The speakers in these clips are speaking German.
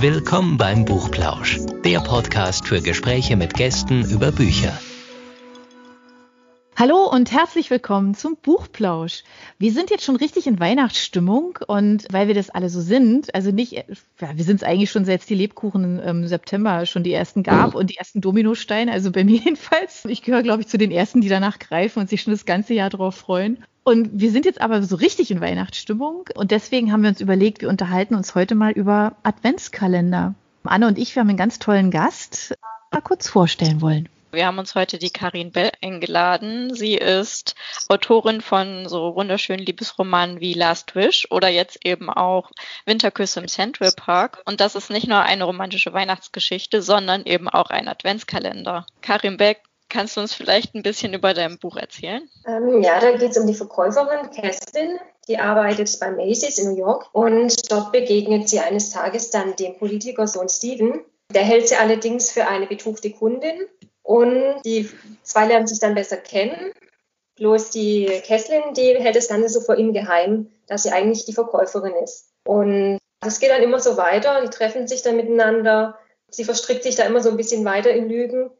Willkommen beim Buchplausch, der Podcast für Gespräche mit Gästen über Bücher. Hallo und herzlich willkommen zum Buchplausch. Wir sind jetzt schon richtig in Weihnachtsstimmung und weil wir das alle so sind, also nicht, ja, wir sind es eigentlich schon seit die Lebkuchen im September schon die ersten gab und die ersten Dominosteine, also bei mir jedenfalls. Ich gehöre, glaube ich, zu den ersten, die danach greifen und sich schon das ganze Jahr darauf freuen. Und wir sind jetzt aber so richtig in Weihnachtsstimmung und deswegen haben wir uns überlegt, wir unterhalten uns heute mal über Adventskalender. Anne und ich, wir haben einen ganz tollen Gast, mal kurz vorstellen wollen. Wir haben uns heute die Karin Bell eingeladen. Sie ist Autorin von so wunderschönen Liebesromanen wie Last Wish oder jetzt eben auch Winterküsse im Central Park. Und das ist nicht nur eine romantische Weihnachtsgeschichte, sondern eben auch ein Adventskalender. Karin Bell, kannst du uns vielleicht ein bisschen über dein Buch erzählen? Ähm, ja, da geht es um die Verkäuferin Kerstin. Die arbeitet bei Macy's in New York und dort begegnet sie eines Tages dann dem Politiker Sohn Steven. Der hält sie allerdings für eine betuchte Kundin und die zwei lernen sich dann besser kennen. Bloß die Kesslin, die hält das Ganze so vor ihm geheim, dass sie eigentlich die Verkäuferin ist. Und das geht dann immer so weiter. Die treffen sich dann miteinander. Sie verstrickt sich da immer so ein bisschen weiter in Lügen,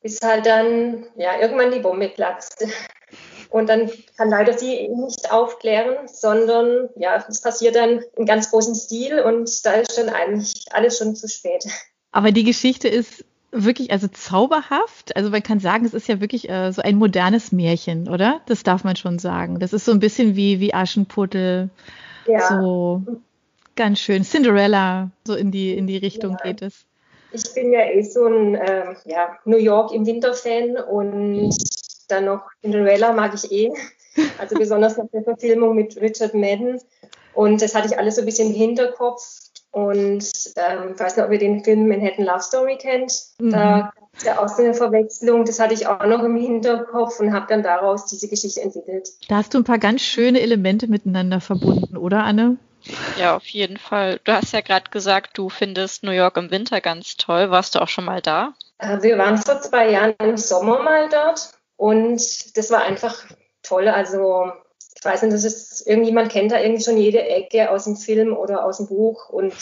bis halt dann ja irgendwann die Bombe platzt. Und dann kann leider sie nicht aufklären, sondern ja, es passiert dann in ganz großem Stil und da ist dann eigentlich alles schon zu spät. Aber die Geschichte ist wirklich also zauberhaft. Also man kann sagen, es ist ja wirklich äh, so ein modernes Märchen, oder? Das darf man schon sagen. Das ist so ein bisschen wie, wie Aschenputtel. Ja. So ganz schön. Cinderella, so in die, in die Richtung ja. geht es. Ich bin ja eh so ein äh, ja, New York im Winter-Fan und dann noch Cinderella mag ich eh. Also besonders nach der Verfilmung mit Richard Madden. Und das hatte ich alles so ein bisschen im Hinterkopf. Und ähm, ich weiß nicht, ob ihr den Film Manhattan Love Story kennt. Mhm. Da gab es ja auch so eine Verwechslung. Das hatte ich auch noch im Hinterkopf und habe dann daraus diese Geschichte entwickelt. Da hast du ein paar ganz schöne Elemente miteinander verbunden, oder Anne? Ja, auf jeden Fall. Du hast ja gerade gesagt, du findest New York im Winter ganz toll. Warst du auch schon mal da? Äh, wir waren vor zwei Jahren im Sommer mal dort und das war einfach toll. Also ich weiß nicht, das ist irgendjemand kennt da irgendwie schon jede Ecke aus dem Film oder aus dem Buch und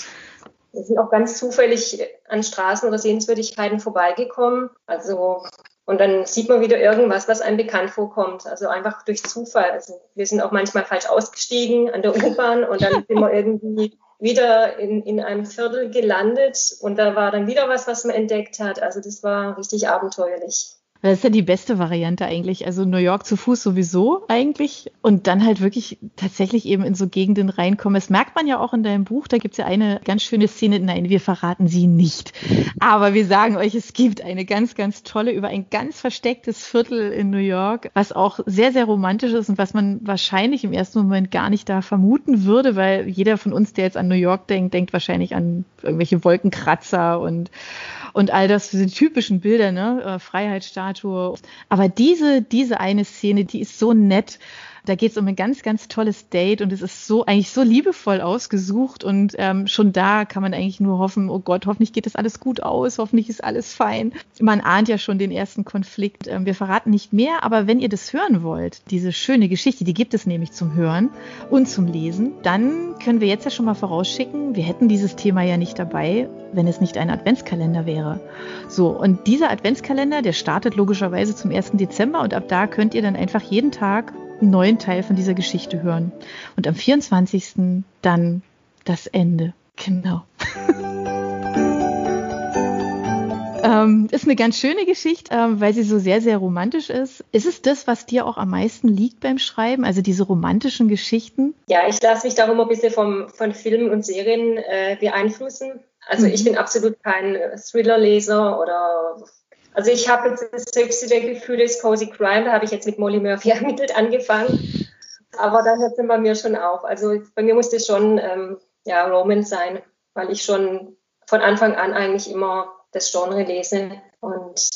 wir sind auch ganz zufällig an Straßen oder Sehenswürdigkeiten vorbeigekommen. Also und dann sieht man wieder irgendwas, was einem bekannt vorkommt. Also einfach durch Zufall. Also wir sind auch manchmal falsch ausgestiegen an der U-Bahn und dann sind wir irgendwie wieder in, in einem Viertel gelandet und da war dann wieder was, was man entdeckt hat. Also das war richtig abenteuerlich. Das ist ja die beste Variante eigentlich. Also New York zu Fuß sowieso eigentlich und dann halt wirklich tatsächlich eben in so Gegenden reinkommen. Das merkt man ja auch in deinem Buch. Da gibt es ja eine ganz schöne Szene. Nein, wir verraten sie nicht. Aber wir sagen euch, es gibt eine ganz, ganz tolle über ein ganz verstecktes Viertel in New York, was auch sehr, sehr romantisch ist und was man wahrscheinlich im ersten Moment gar nicht da vermuten würde, weil jeder von uns, der jetzt an New York denkt, denkt wahrscheinlich an irgendwelche Wolkenkratzer und und all das, diese typischen Bilder, ne, äh, Freiheitsstatue. Aber diese, diese eine Szene, die ist so nett da geht es um ein ganz, ganz tolles Date und es ist so eigentlich so liebevoll ausgesucht und ähm, schon da kann man eigentlich nur hoffen, oh Gott, hoffentlich geht das alles gut aus, hoffentlich ist alles fein. Man ahnt ja schon den ersten Konflikt. Ähm, wir verraten nicht mehr, aber wenn ihr das hören wollt, diese schöne Geschichte, die gibt es nämlich zum Hören und zum Lesen, dann können wir jetzt ja schon mal vorausschicken, wir hätten dieses Thema ja nicht dabei, wenn es nicht ein Adventskalender wäre. So, und dieser Adventskalender, der startet logischerweise zum 1. Dezember und ab da könnt ihr dann einfach jeden Tag einen neuen Teil von dieser Geschichte hören. Und am 24. dann das Ende. Genau. ähm, ist eine ganz schöne Geschichte, ähm, weil sie so sehr, sehr romantisch ist. Ist es das, was dir auch am meisten liegt beim Schreiben, also diese romantischen Geschichten? Ja, ich lasse mich darum ein bisschen vom, von Filmen und Serien äh, beeinflussen. Also mhm. ich bin absolut kein Thriller-Leser oder also ich habe jetzt das höchste der Gefühle ist Cozy Crime, da habe ich jetzt mit Molly Murphy ermittelt angefangen. Aber da hört es bei mir schon auf. Also bei mir muss das schon ähm, ja, Romance sein, weil ich schon von Anfang an eigentlich immer das Genre lese. Und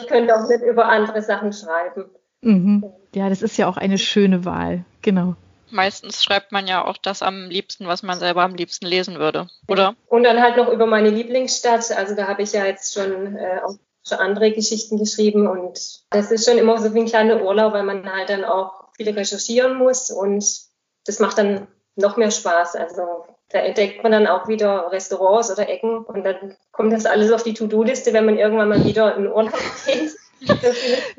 ich könnte auch nicht über andere Sachen schreiben. Mhm. Ja, das ist ja auch eine schöne Wahl, genau. Meistens schreibt man ja auch das am liebsten, was man selber am liebsten lesen würde, oder? Und dann halt noch über meine Lieblingsstadt. Also da habe ich ja jetzt schon äh, auch schon andere Geschichten geschrieben und das ist schon immer so wie ein kleiner Urlaub, weil man halt dann auch viel recherchieren muss und das macht dann noch mehr Spaß. Also Da entdeckt man dann auch wieder Restaurants oder Ecken und dann kommt das alles auf die To-Do-Liste, wenn man irgendwann mal wieder in Urlaub geht. Das ist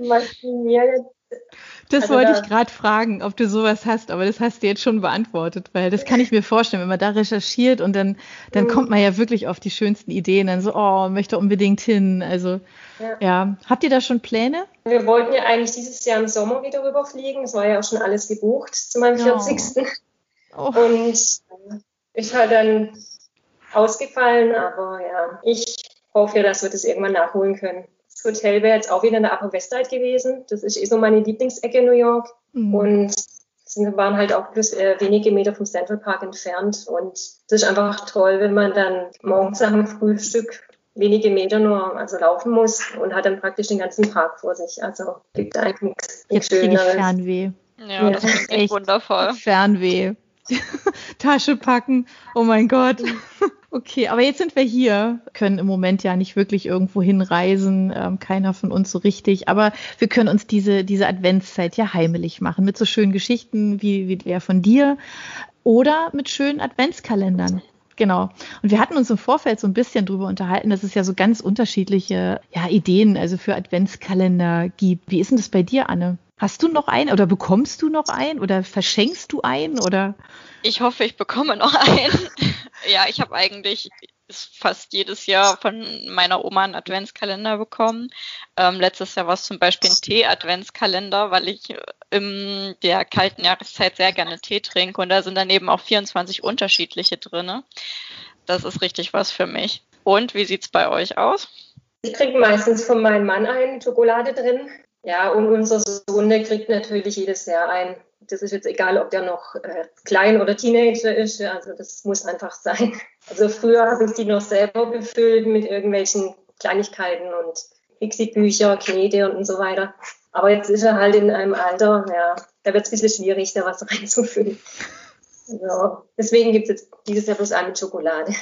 das also wollte da, ich gerade fragen, ob du sowas hast, aber das hast du jetzt schon beantwortet, weil das kann ich mir vorstellen, wenn man da recherchiert und dann, dann mhm. kommt man ja wirklich auf die schönsten Ideen, dann so, oh, möchte unbedingt hin. Also ja. ja. Habt ihr da schon Pläne? Wir wollten ja eigentlich dieses Jahr im Sommer wieder rüberfliegen. Es war ja auch schon alles gebucht zu meinem 40. Oh. Oh. Und ist halt dann ausgefallen, aber ja, ich hoffe ja, dass wir das irgendwann nachholen können. Das Hotel wäre jetzt auch wieder in der Upper West Side gewesen. Das ist eh so meine Lieblingsecke in New York. Mhm. Und wir waren halt auch bloß äh, wenige Meter vom Central Park entfernt. Und das ist einfach toll, wenn man dann morgens nach dem Frühstück wenige Meter nur also laufen muss und hat dann praktisch den ganzen Park vor sich. Also gibt eigentlich nichts Jetzt kriege ich Fernweh. Ja, ja, das klingt echt wundervoll. Fernweh. Tasche packen. Oh mein Gott. Okay, aber jetzt sind wir hier, können im Moment ja nicht wirklich irgendwo hinreisen, ähm, keiner von uns so richtig, aber wir können uns diese, diese Adventszeit ja heimelig machen mit so schönen Geschichten wie, wie der von dir oder mit schönen Adventskalendern. Genau. Und wir hatten uns im Vorfeld so ein bisschen drüber unterhalten, dass es ja so ganz unterschiedliche ja, Ideen also für Adventskalender gibt. Wie ist denn das bei dir, Anne? Hast du noch einen oder bekommst du noch einen oder verschenkst du einen oder? Ich hoffe, ich bekomme noch einen. ja, ich habe eigentlich fast jedes Jahr von meiner Oma einen Adventskalender bekommen. Ähm, letztes Jahr war es zum Beispiel ein Tee-Adventskalender, weil ich in der kalten Jahreszeit sehr gerne Tee trinke und da sind dann eben auch 24 unterschiedliche drin. Das ist richtig was für mich. Und wie sieht es bei euch aus? Ich kriege meistens von meinem Mann einen Schokolade drin. Ja, und unser Sohn, der kriegt natürlich jedes Jahr ein. Das ist jetzt egal, ob der noch äh, klein oder Teenager ist. Also das muss einfach sein. Also früher habe ich die noch selber befüllt mit irgendwelchen Kleinigkeiten und Pixie-Bücher, Knete und so weiter. Aber jetzt ist er halt in einem Alter, ja, da wird es ein bisschen schwierig, da was reinzufüllen. Also, deswegen gibt es jetzt dieses Jahr bloß eine Schokolade.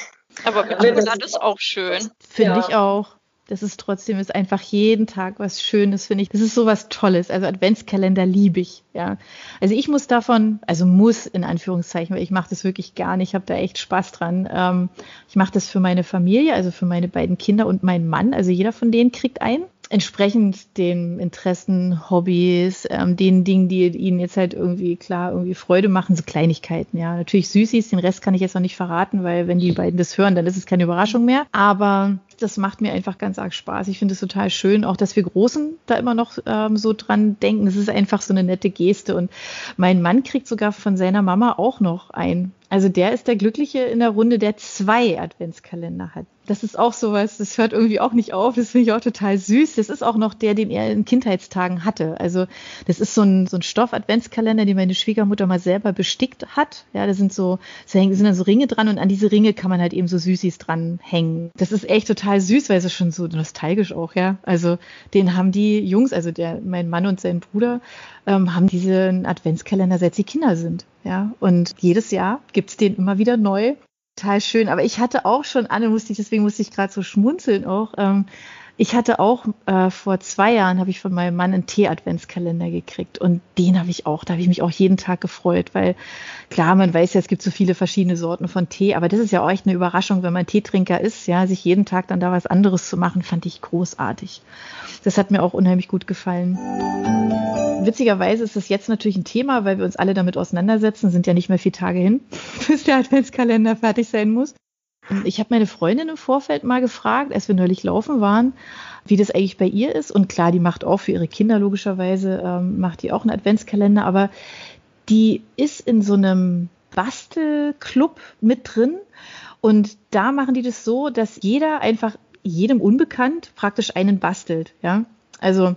Aber Schokolade ist auch schön. Finde ja. ich auch. Das ist trotzdem ist einfach jeden Tag was Schönes, finde ich. Das ist so was Tolles. Also Adventskalender liebe ich, ja. Also ich muss davon, also muss in Anführungszeichen, weil ich mache das wirklich gar nicht, ich habe da echt Spaß dran. Ähm, ich mache das für meine Familie, also für meine beiden Kinder und meinen Mann. Also jeder von denen kriegt einen entsprechend den Interessen, Hobbys, ähm, den Dingen, die ihnen jetzt halt irgendwie klar irgendwie Freude machen, so Kleinigkeiten, ja. Natürlich Süßis, den Rest kann ich jetzt noch nicht verraten, weil wenn die beiden das hören, dann ist es keine Überraschung mehr. Aber das macht mir einfach ganz arg Spaß. Ich finde es total schön, auch dass wir Großen da immer noch ähm, so dran denken. Es ist einfach so eine nette Geste. Und mein Mann kriegt sogar von seiner Mama auch noch ein. Also der ist der Glückliche in der Runde, der zwei Adventskalender hat das ist auch sowas, das hört irgendwie auch nicht auf. Das finde ich auch total süß. Das ist auch noch der, den er in Kindheitstagen hatte. Also das ist so ein, so ein Stoff-Adventskalender, den meine Schwiegermutter mal selber bestickt hat. Ja, da sind so, da sind dann so Ringe dran und an diese Ringe kann man halt eben so Süßis dran hängen. Das ist echt total süß, weil es ist schon so nostalgisch auch, ja. Also den haben die Jungs, also der, mein Mann und sein Bruder, ähm, haben diesen Adventskalender, seit sie Kinder sind. Ja, und jedes Jahr gibt's den immer wieder neu total schön. Aber ich hatte auch schon, Anne musste ich, deswegen musste ich gerade so schmunzeln auch. Ähm, ich hatte auch äh, vor zwei Jahren habe ich von meinem Mann einen Tee-Adventskalender gekriegt und den habe ich auch, da habe ich mich auch jeden Tag gefreut, weil klar, man weiß ja, es gibt so viele verschiedene Sorten von Tee, aber das ist ja auch echt eine Überraschung, wenn man Teetrinker ist, ja, sich jeden Tag dann da was anderes zu machen, fand ich großartig. Das hat mir auch unheimlich gut gefallen. Witzigerweise ist das jetzt natürlich ein Thema, weil wir uns alle damit auseinandersetzen, sind ja nicht mehr vier Tage hin, bis der Adventskalender fertig sein muss. Ich habe meine Freundin im Vorfeld mal gefragt, als wir neulich laufen waren, wie das eigentlich bei ihr ist. Und klar, die macht auch für ihre Kinder logischerweise, ähm, macht die auch einen Adventskalender, aber die ist in so einem Bastelclub mit drin. Und da machen die das so, dass jeder einfach jedem unbekannt praktisch einen bastelt. Ja, also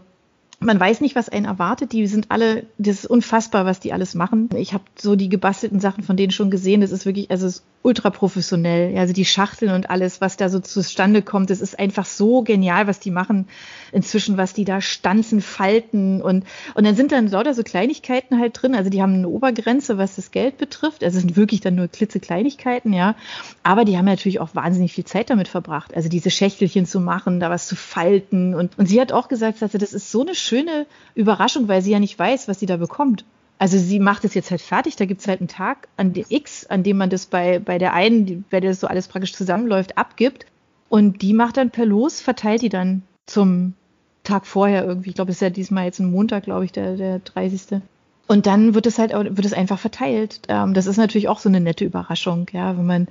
man weiß nicht, was einen erwartet. Die sind alle, das ist unfassbar, was die alles machen. Ich habe so die gebastelten Sachen von denen schon gesehen. Das ist wirklich, also es ist ultra professionell. Also die Schachteln und alles, was da so zustande kommt, das ist einfach so genial, was die machen inzwischen, was die da stanzen, falten und, und dann sind dann lauter so Kleinigkeiten halt drin. Also die haben eine Obergrenze, was das Geld betrifft. Also es sind wirklich dann nur klitzekleinigkeiten, ja. Aber die haben natürlich auch wahnsinnig viel Zeit damit verbracht. Also diese Schächtelchen zu machen, da was zu falten und, und sie hat auch gesagt, also das ist so eine schöne Überraschung, weil sie ja nicht weiß, was sie da bekommt. Also sie macht es jetzt halt fertig, da gibt es halt einen Tag an dem X, an dem man das bei, bei der einen, bei der das so alles praktisch zusammenläuft, abgibt. Und die macht dann per Los, verteilt die dann zum Tag vorher irgendwie. Ich glaube, es ist ja diesmal jetzt ein Montag, glaube ich, der, der 30. Und dann wird es halt wird es einfach verteilt. Ähm, das ist natürlich auch so eine nette Überraschung, ja, wenn man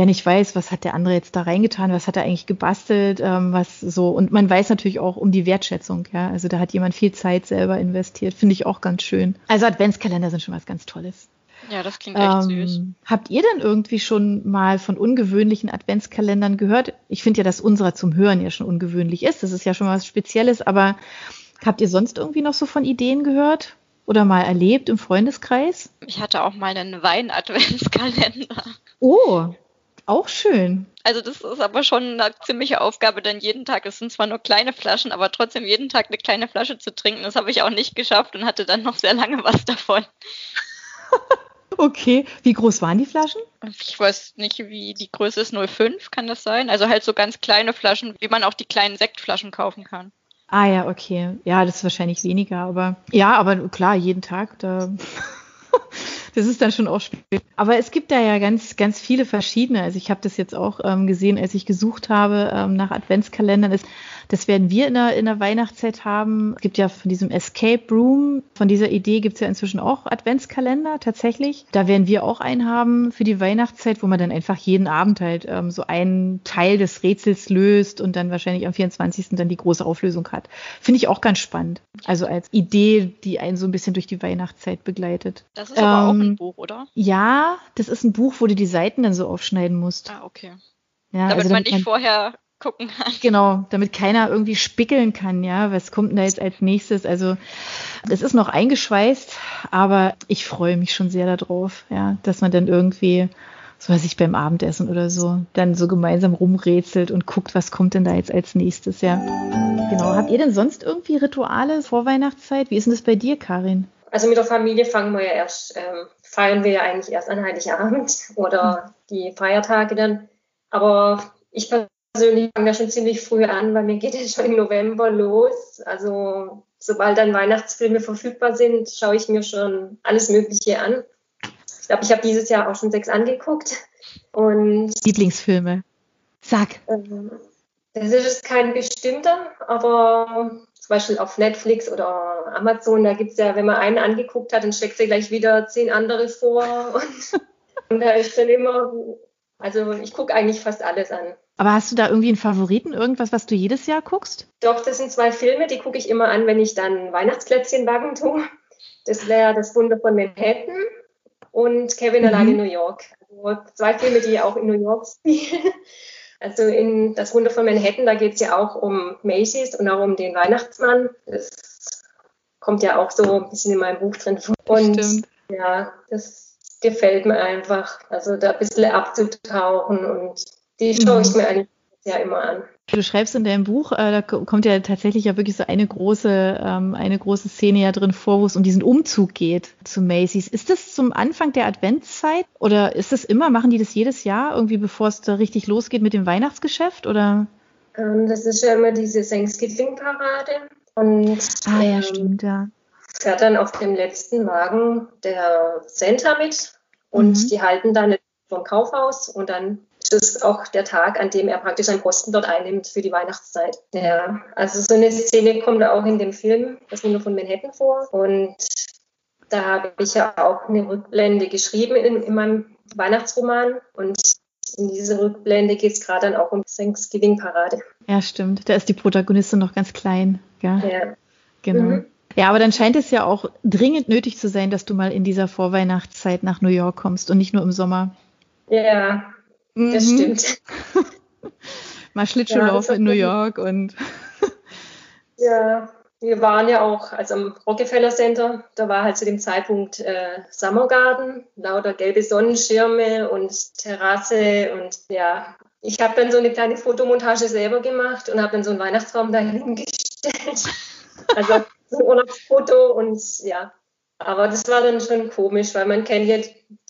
ja nicht weiß, was hat der andere jetzt da reingetan, was hat er eigentlich gebastelt, ähm, was so. Und man weiß natürlich auch um die Wertschätzung, ja. Also da hat jemand viel Zeit selber investiert. Finde ich auch ganz schön. Also Adventskalender sind schon was ganz Tolles. Ja, das klingt echt ähm, süß. Habt ihr denn irgendwie schon mal von ungewöhnlichen Adventskalendern gehört? Ich finde ja, dass unserer zum Hören ja schon ungewöhnlich ist. Das ist ja schon mal was Spezielles, aber habt ihr sonst irgendwie noch so von Ideen gehört? Oder mal erlebt im Freundeskreis? Ich hatte auch mal einen Wein-Adventskalender. Oh, auch schön. Also das ist aber schon eine ziemliche Aufgabe, denn jeden Tag, es sind zwar nur kleine Flaschen, aber trotzdem jeden Tag eine kleine Flasche zu trinken, das habe ich auch nicht geschafft und hatte dann noch sehr lange was davon. okay, wie groß waren die Flaschen? Ich weiß nicht, wie die Größe ist, 05 kann das sein? Also halt so ganz kleine Flaschen, wie man auch die kleinen Sektflaschen kaufen kann. Ah ja, okay. Ja, das ist wahrscheinlich weniger, aber ja, aber klar, jeden Tag, da das ist dann schon auch spät. Aber es gibt da ja ganz, ganz viele verschiedene. Also ich habe das jetzt auch ähm, gesehen, als ich gesucht habe ähm, nach Adventskalendern. Es das werden wir in der, in der Weihnachtszeit haben. Es gibt ja von diesem Escape Room, von dieser Idee gibt es ja inzwischen auch Adventskalender tatsächlich. Da werden wir auch einen haben für die Weihnachtszeit, wo man dann einfach jeden Abend halt ähm, so einen Teil des Rätsels löst und dann wahrscheinlich am 24. dann die große Auflösung hat. Finde ich auch ganz spannend. Also als Idee, die einen so ein bisschen durch die Weihnachtszeit begleitet. Das ist aber auch ein ähm, Buch, oder? Ja, das ist ein Buch, wo du die Seiten dann so aufschneiden musst. Ah, okay. Ja, damit also man nicht vorher gucken kann. Genau, damit keiner irgendwie spickeln kann, ja, was kommt denn da jetzt als nächstes? Also es ist noch eingeschweißt, aber ich freue mich schon sehr darauf, ja, dass man dann irgendwie, so weiß ich, beim Abendessen oder so, dann so gemeinsam rumrätselt und guckt, was kommt denn da jetzt als nächstes, ja. Genau. Habt ihr denn sonst irgendwie Rituale vor Weihnachtszeit? Wie ist denn das bei dir, Karin? Also mit der Familie fangen wir ja erst, ähm, feiern wir ja eigentlich erst an Heiligabend oder hm. die Feiertage dann. Aber ich persönlich fange da schon ziemlich früh an, weil mir geht es schon im November los. Also sobald dann Weihnachtsfilme verfügbar sind, schaue ich mir schon alles Mögliche an. Ich glaube, ich habe dieses Jahr auch schon sechs angeguckt. Und Lieblingsfilme. Sag. Ähm, das ist kein bestimmter, aber zum Beispiel auf Netflix oder Amazon, da gibt es ja, wenn man einen angeguckt hat, dann schlägt sie gleich wieder zehn andere vor. Und, und da ist dann immer, also ich gucke eigentlich fast alles an. Aber hast du da irgendwie einen Favoriten, irgendwas, was du jedes Jahr guckst? Doch, das sind zwei Filme, die gucke ich immer an, wenn ich dann Weihnachtsplätzchen backen tue. Das wäre Das Wunder von Manhattan und Kevin mhm. allein in New York. Also zwei Filme, die auch in New York spielen. Also in Das Wunder von Manhattan, da geht es ja auch um Macy's und auch um den Weihnachtsmann. Das kommt ja auch so ein bisschen in meinem Buch drin vor. Und Stimmt. ja, das gefällt mir einfach. Also da ein bisschen abzutauchen und die schaue ich mhm. mir eigentlich ja immer an. Du schreibst in deinem Buch, äh, da kommt ja tatsächlich ja wirklich so eine große, ähm, eine große Szene ja drin vor, wo es um diesen Umzug geht zu Macy's. Ist das zum Anfang der Adventszeit oder ist das immer, machen die das jedes Jahr irgendwie, bevor es da richtig losgeht mit dem Weihnachtsgeschäft oder? Ähm, das ist ja immer diese Thanksgiving-Parade und ah, ja, ähm, stimmt, ja. fährt dann auf dem letzten Wagen der Santa mit und mhm. die halten dann vom Kaufhaus und dann das ist auch der Tag, an dem er praktisch einen Posten dort einnimmt für die Weihnachtszeit. Ja, also so eine Szene kommt auch in dem Film, das Wunder von Manhattan vor. Und da habe ich ja auch eine Rückblende geschrieben in, in meinem Weihnachtsroman. Und in dieser Rückblende geht es gerade dann auch um Thanksgiving-Parade. Ja, stimmt. Da ist die Protagonistin noch ganz klein. Ja. ja. Genau. Mhm. Ja, aber dann scheint es ja auch dringend nötig zu sein, dass du mal in dieser Vorweihnachtszeit nach New York kommst und nicht nur im Sommer. Ja, das mhm. stimmt. Mal Schlittschuhlaufen ja, in New York und. ja, wir waren ja auch, also am Rockefeller Center, da war halt zu dem Zeitpunkt äh, Summer Garden, lauter gelbe Sonnenschirme und Terrasse und ja, ich habe dann so eine kleine Fotomontage selber gemacht und habe dann so einen Weihnachtsbaum dahingestellt. Also so ein Urlaubsfoto und ja, aber das war dann schon komisch, weil man kennt ja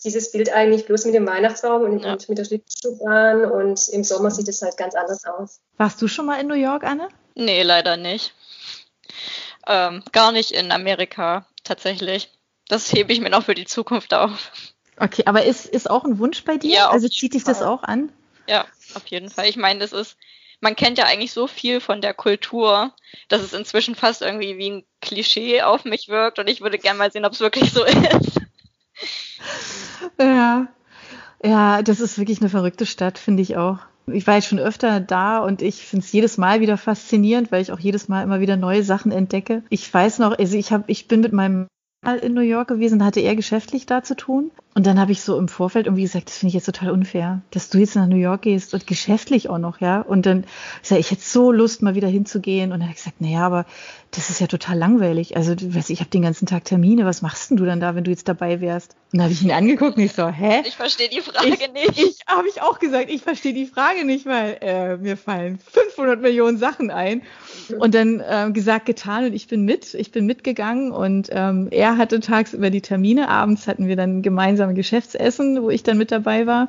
dieses Bild eigentlich bloß mit dem Weihnachtsbaum und, ja. und mit der Schlittschuhbahn und im Sommer sieht es halt ganz anders aus. Warst du schon mal in New York, Anne? Nee, leider nicht. Ähm, gar nicht in Amerika tatsächlich. Das hebe ich mir noch für die Zukunft auf. Okay, aber ist, ist auch ein Wunsch bei dir? Ja, auf also zieht dich das auch an? Ja, auf jeden Fall. Ich meine, das ist, man kennt ja eigentlich so viel von der Kultur, dass es inzwischen fast irgendwie wie ein Klischee auf mich wirkt und ich würde gerne mal sehen, ob es wirklich so ist. Ja. Ja, das ist wirklich eine verrückte Stadt, finde ich auch. Ich war jetzt schon öfter da und ich finde es jedes Mal wieder faszinierend, weil ich auch jedes Mal immer wieder neue Sachen entdecke. Ich weiß noch, also ich habe, ich bin mit meinem Mann in New York gewesen, hatte er geschäftlich da zu tun. Und dann habe ich so im Vorfeld irgendwie gesagt, das finde ich jetzt total unfair, dass du jetzt nach New York gehst und geschäftlich auch noch, ja. Und dann ich, ich hätte so Lust, mal wieder hinzugehen. Und dann habe ich gesagt, naja, aber das ist ja total langweilig. Also, du weißt, ich habe den ganzen Tag Termine. Was machst denn du dann da, wenn du jetzt dabei wärst? Und dann habe ich ihn angeguckt und ich so, hä? Ich verstehe die Frage ich, nicht. Ich habe ich auch gesagt, ich verstehe die Frage nicht, weil äh, mir fallen 500 Millionen Sachen ein. Und dann ähm, gesagt, getan und ich bin mit. Ich bin mitgegangen und ähm, er hatte tagsüber die Termine. Abends hatten wir dann gemeinsame Geschäftsessen, wo ich dann mit dabei war.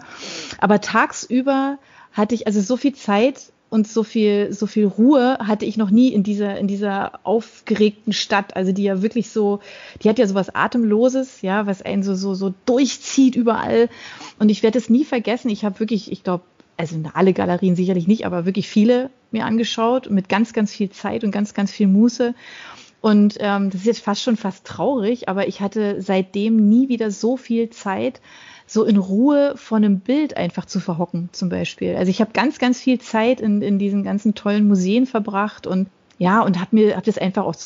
Aber tagsüber hatte ich also so viel Zeit und so viel, so viel Ruhe hatte ich noch nie in dieser, in dieser aufgeregten Stadt. Also die ja wirklich so, die hat ja sowas Atemloses, ja, was einen so, so, so durchzieht überall. Und ich werde es nie vergessen. Ich habe wirklich, ich glaube, also alle Galerien sicherlich nicht, aber wirklich viele mir angeschaut mit ganz, ganz viel Zeit und ganz, ganz viel Muße. Und ähm, das ist jetzt fast schon fast traurig, aber ich hatte seitdem nie wieder so viel Zeit, so in Ruhe vor einem Bild einfach zu verhocken, zum Beispiel. Also ich habe ganz, ganz viel Zeit in, in diesen ganzen tollen Museen verbracht und ja, und habe mir, habe das einfach auch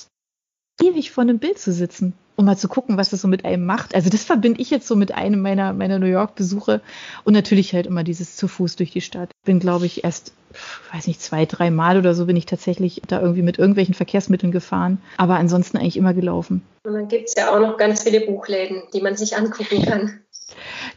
ewig vor einem Bild zu sitzen, um mal zu gucken, was das so mit einem macht. Also das verbinde ich jetzt so mit einem meiner, meiner New York-Besuche und natürlich halt immer dieses zu Fuß durch die Stadt. Bin, glaube ich, erst, weiß nicht, zwei, drei Mal oder so bin ich tatsächlich da irgendwie mit irgendwelchen Verkehrsmitteln gefahren, aber ansonsten eigentlich immer gelaufen. Und dann gibt es ja auch noch ganz viele Buchläden, die man sich angucken kann.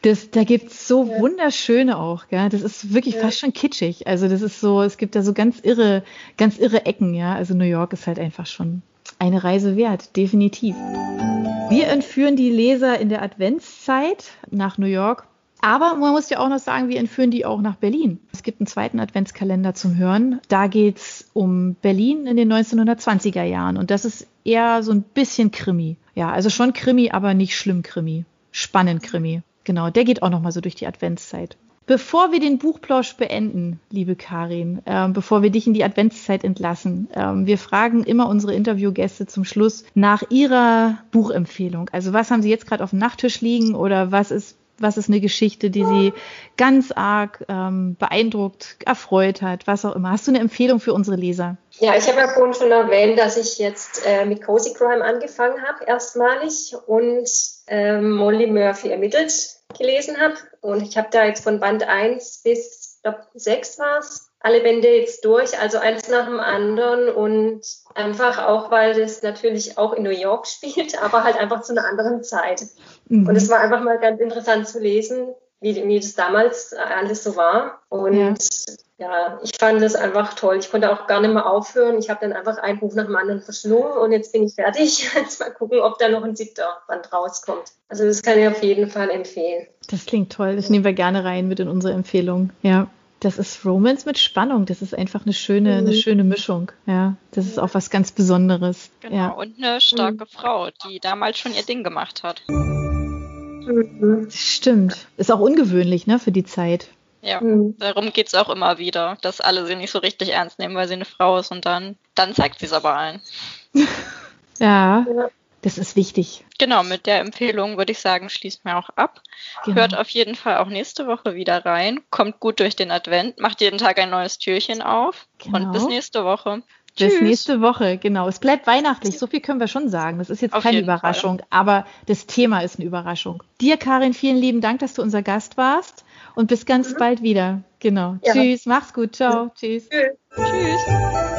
Das, da gibt's so ja. wunderschöne auch, gell? Das ist wirklich ja. fast schon kitschig. Also das ist so, es gibt da so ganz irre, ganz irre Ecken, ja. Also New York ist halt einfach schon eine Reise wert, definitiv. Wir entführen die Leser in der Adventszeit nach New York. Aber man muss ja auch noch sagen, wir entführen die auch nach Berlin. Es gibt einen zweiten Adventskalender zum Hören. Da geht's um Berlin in den 1920er Jahren. Und das ist eher so ein bisschen Krimi. Ja, also schon Krimi, aber nicht schlimm Krimi. Spannend Krimi. Genau, der geht auch noch mal so durch die Adventszeit. Bevor wir den Buchplausch beenden, liebe Karin, äh, bevor wir dich in die Adventszeit entlassen, äh, wir fragen immer unsere Interviewgäste zum Schluss nach ihrer Buchempfehlung. Also was haben sie jetzt gerade auf dem Nachttisch liegen oder was ist was ist eine Geschichte, die sie ganz arg ähm, beeindruckt, erfreut hat, was auch immer. Hast du eine Empfehlung für unsere Leser? Ja, ich habe ja vorhin schon erwähnt, dass ich jetzt äh, mit Cozy Crime angefangen habe, erstmalig, und äh, Molly Murphy ermittelt gelesen habe. Und ich habe da jetzt von Band 1 bis, glaube 6 war es, alle Bände jetzt durch, also eins nach dem anderen und einfach auch, weil das natürlich auch in New York spielt, aber halt einfach zu einer anderen Zeit. Mhm. Und es war einfach mal ganz interessant zu lesen, wie, wie das damals alles so war. Und ja. ja, ich fand das einfach toll. Ich konnte auch gar nicht mehr aufhören. Ich habe dann einfach ein Buch nach dem anderen verschlungen und jetzt bin ich fertig. Jetzt mal gucken, ob da noch ein siebter Band rauskommt. Also das kann ich auf jeden Fall empfehlen. Das klingt toll. Das nehmen wir gerne rein mit in unsere Empfehlung. Ja. Das ist Romance mit Spannung. Das ist einfach eine schöne, mhm. eine schöne Mischung. Ja, das ist auch was ganz Besonderes. Genau. Ja. Und eine starke mhm. Frau, die damals schon ihr Ding gemacht hat. Mhm. Stimmt. Ist auch ungewöhnlich, ne, für die Zeit. Ja, mhm. darum geht es auch immer wieder, dass alle sie nicht so richtig ernst nehmen, weil sie eine Frau ist und dann, dann zeigt sie es aber allen. ja. ja. Das ist wichtig. Genau, mit der Empfehlung würde ich sagen, schließt mir auch ab. Genau. Hört auf jeden Fall auch nächste Woche wieder rein. Kommt gut durch den Advent, macht jeden Tag ein neues Türchen auf. Genau. Und bis nächste Woche. Bis Tschüss. nächste Woche, genau. Es bleibt weihnachtlich, so viel können wir schon sagen. Das ist jetzt auf keine Überraschung, Fall. aber das Thema ist eine Überraschung. Dir, Karin, vielen lieben Dank, dass du unser Gast warst und bis ganz mhm. bald wieder. Genau. Ja. Tschüss, mach's gut, ciao, ja. tschüss. Tschüss. tschüss.